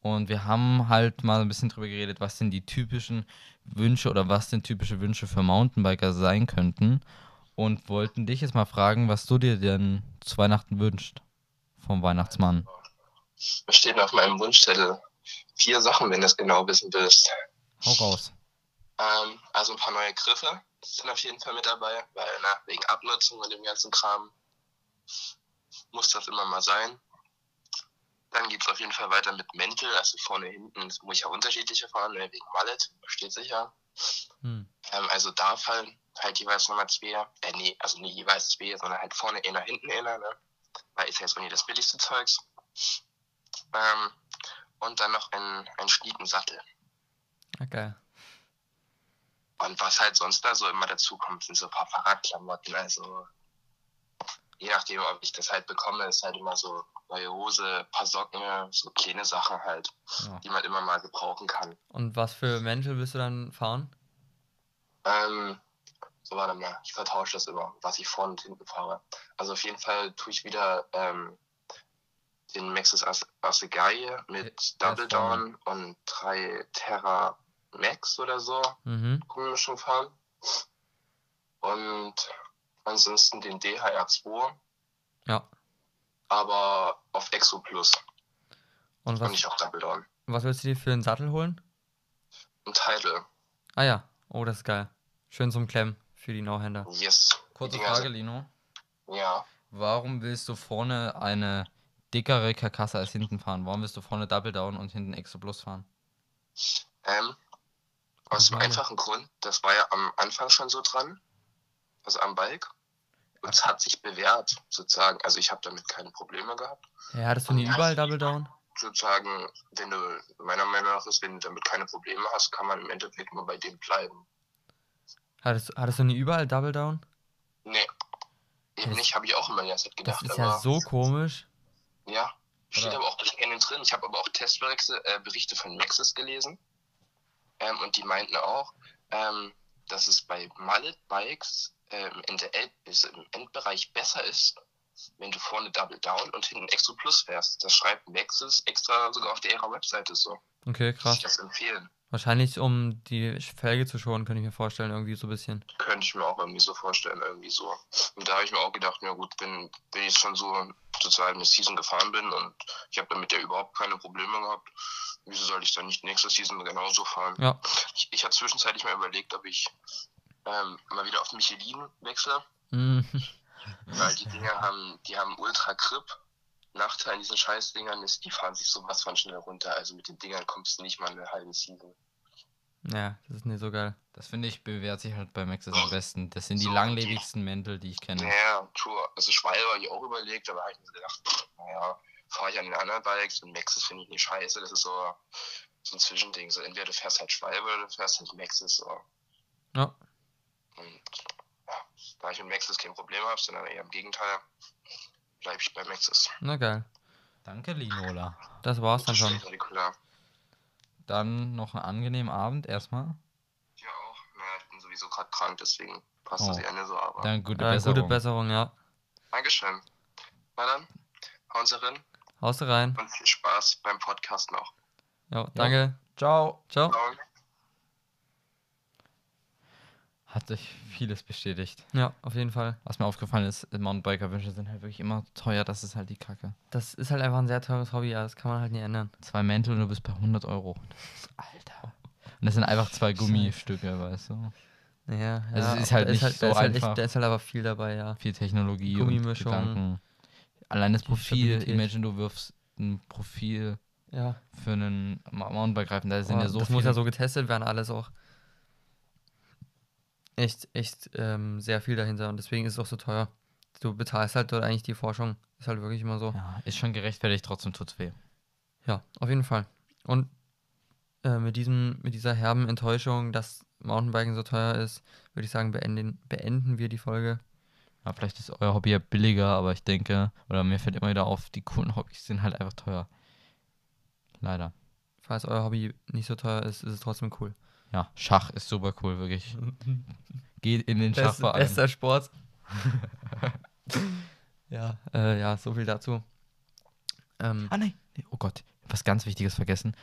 Und wir haben halt mal ein bisschen drüber geredet, was denn die typischen Wünsche oder was denn typische Wünsche für Mountainbiker sein könnten. Und wollten dich jetzt mal fragen, was du dir denn zu Weihnachten wünschst vom Weihnachtsmann. Steht auf meinem Wunschzettel? Vier Sachen, wenn du es genau wissen willst. Hau raus. Ähm, also ein paar neue Griffe sind auf jeden Fall mit dabei, weil na, wegen Abnutzung und dem ganzen Kram muss das immer mal sein. Dann geht es auf jeden Fall weiter mit Mäntel, also vorne, hinten, das muss ich ja unterschiedliche fahren, ne, wegen Mallet, steht sicher. Hm. Ähm, also da fallen halt jeweils nochmal zwei, äh nee, also nicht jeweils zwei, sondern halt vorne einer, hinten einer, ne? Weil ist ja jetzt auch nicht das billigste Zeugs. Ähm, und dann noch ein, ein Schnietensattel. Ah, geil. Und was halt sonst da so immer dazu kommt, sind so ein paar Fahrradklamotten. Also je nachdem, ob ich das halt bekomme, ist halt immer so neue Hose, paar Socken, so kleine Sachen halt, Ja. die man immer mal gebrauchen kann. Und was für Mäntel willst du dann fahren? Ähm, warte mal, ich vertausche das immer, was ich vorne und hinten fahre. Also auf jeden Fall tue ich wieder ähm, den Maxis As- mit Ja, Double. Down und drei Terra Max oder so. Mhm. Mischung fahren. Und ansonsten den DHR2, Ja. aber auf Exo Plus Und und was, nicht auf Double Down. was willst du dir für einen Sattel holen? Ein Title, Ah ja. Oh, das ist geil. Schön zum Klemmen für die No-Händer. yes. Kurze Frage, Lino. Ja, Warum willst du vorne eine dickere Karkasse als hinten fahren? Warum willst du vorne Double Down und hinten Extra Plus fahren? ähm, aus dem einfachen Grund, das war ja am Anfang schon so dran, also am Bike. Und es hat sich bewährt, sozusagen. Also ich habe damit keine Probleme gehabt. Ja, hattest du nie überall Double Down? Sozusagen, wenn du, meiner Meinung nach ist, wenn du damit keine Probleme hast, kann man im Endeffekt nur bei dem bleiben. Hattest, hattest du nie überall Double Down? Nee, eben Das- nicht, habe ich auch immer die ganze Zeit Das gedacht. ist aber ja so komisch. Ja, steht Oder- aber auch innen drin. Ich habe aber auch Testberichte äh, Berichte von Maxis gelesen. Ähm, und die meinten auch, ähm, dass es bei Mallet Bikes ähm, in der End ist, im Endbereich besser ist, wenn du vorne Double Down und hinten Extra Plus fährst. Das schreibt Maxis extra sogar auf der ihrer Webseite so. Okay, Ich krass. das empfehlen. Wahrscheinlich, um die Felge zu schonen, könnte ich mir vorstellen, irgendwie so ein bisschen. Könnte ich mir auch irgendwie so vorstellen, irgendwie so. Und da habe ich mir auch gedacht, na gut, wenn, wenn ich schon so sozusagen eine Season gefahren bin und ich habe damit ja überhaupt keine Probleme gehabt, wieso soll ich dann nicht nächste Season genauso fahren? Ja. Ich, ich hatte zwischenzeitlich mal überlegt, ob ich ähm, mal wieder auf Michelin wechsle, Mhm. weil die Dinger haben, die haben Ultra Grip. Nachteil an diesen Scheißdingern ist, die fahren sich sowas von schnell runter. Also mit den Dingern kommst du nicht mal eine halbe Season. Ja, das ist nicht so geil. Das finde ich bewährt sich halt bei Maxis am besten. Das sind die So, langlebigsten Mäntel, die ich kenne. Naja, true. Also Schwalbe habe ich auch überlegt, aber habe ich mir gedacht, pff, naja, fahre ich an den anderen Bikes und Maxis finde ich nicht scheiße. Das ist so, so ein Zwischending. So entweder du fährst halt Schwalbe oder du fährst halt Maxis. So. Ja. Und ja, da ich mit Maxis kein Problem habe, sondern eher im Gegenteil, bleibe ich bei Maxis. Na geil. Danke, Linola. Das war's dann schon. Dann noch einen angenehmen Abend erstmal. Ja auch. Naja, ich bin sowieso gerade krank, deswegen passt das Oh. ja nicht so, aber. Dann gute Äh, Besserung. gute Besserung, ja. Dankeschön. Na dann, hauen Sie rein Haust rein. und viel Spaß beim Podcast noch. Ja, danke. Ciao. Ciao. Ciao. Hat sich vieles bestätigt. Ja, auf jeden Fall. Was mir aufgefallen ist, Mountainbiker-Wünsche sind halt wirklich immer teuer. Das ist halt die Kacke. Das ist halt einfach ein sehr teures Hobby, ja. Das kann man halt nie ändern. Zwei Mäntel und du bist bei 100 Euro. Das ist, Alter. Und das sind einfach zwei Gummistücke, weißt du. Ja, Also ja. es ist halt da nicht da so ist halt einfach. Echt, da ist halt aber viel dabei, ja. Viel Technologie und Gummimischung, Gedanken. Allein das Profil, Stabilität. imagine du wirfst ein Profil Ja. für einen Mountainbike-Reifen. Da sind Aber ja so das viele. muss ja so getestet werden, alles auch. Echt, echt ähm, sehr viel dahinter und deswegen ist es auch so teuer. Du bezahlst halt dort eigentlich die Forschung. Ist halt wirklich immer so. ja, ist schon gerechtfertigt, trotzdem tut's weh. Ja, auf jeden Fall. Und äh, mit, diesem, mit dieser herben Enttäuschung, dass Mountainbiken so teuer ist, würde ich sagen, beenden, beenden wir die Folge. Ja, vielleicht ist euer Hobby ja billiger, aber ich denke, oder mir fällt immer wieder auf, die coolen Hobbys sind halt einfach teuer. Leider. Falls euer Hobby nicht so teuer ist, ist es trotzdem cool. Ja, Schach ist super cool, wirklich. Geht in den Beste, Schachverein. bester Sport. ja, äh, ja, so viel dazu. Ähm, Ah, nee. Oh Gott, was ganz Wichtiges vergessen.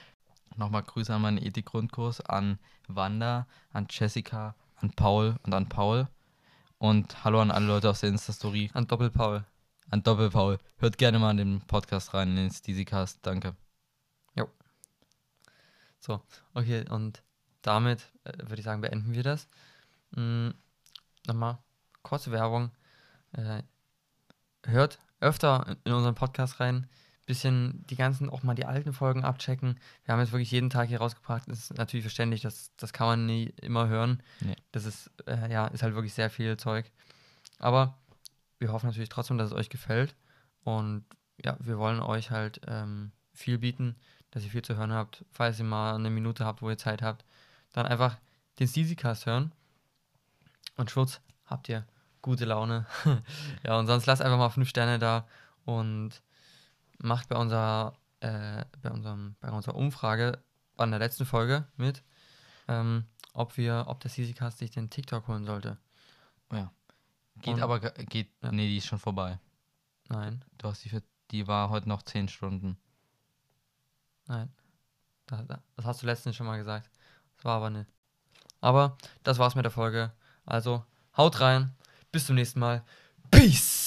Nochmal Grüße an meinen Ethik-Grundkurs, an Wanda, an Jessica, an Paul und an Paul. Und hallo an alle Leute aus der Insta-Story, an Doppelpaul. an Doppel-Paul. Hört gerne mal in den Podcast rein, in den Steezycast. Danke. So, okay, und damit äh, würde ich sagen, beenden wir das. Mm, Nochmal kurze Werbung. Äh, hört öfter in- unseren Podcast rein. Bisschen die ganzen, auch mal die alten Folgen abchecken. Wir haben jetzt wirklich jeden Tag hier rausgebracht. Das ist natürlich verständlich, das, das kann man nie immer hören. Nee. Das ist, äh, ja, ist halt wirklich sehr viel Zeug. Aber wir hoffen natürlich trotzdem, dass es euch gefällt. Und ja, wir wollen euch halt ähm, viel bieten, dass ihr viel zu hören habt. Falls ihr mal eine Minute habt, wo ihr Zeit habt, dann einfach den Steezycast hören. Und Schutz, habt ihr gute Laune. ja, und sonst lasst einfach mal fünf Sterne da und macht bei unserer, äh, bei unserem, bei unserer Umfrage an der letzten Folge mit, ähm, ob wir, ob der Steezycast sich den TikTok holen sollte. Geht Und- aber, ge- geht, Ja. nee, die ist schon vorbei. Nein, Du hast die, für, die war heute noch 10 Stunden. nein. Da, da, das hast du letztens schon mal gesagt. Das war aber nicht. Aber das war's mit der Folge. Also, haut rein. Bis zum nächsten Mal. Peace!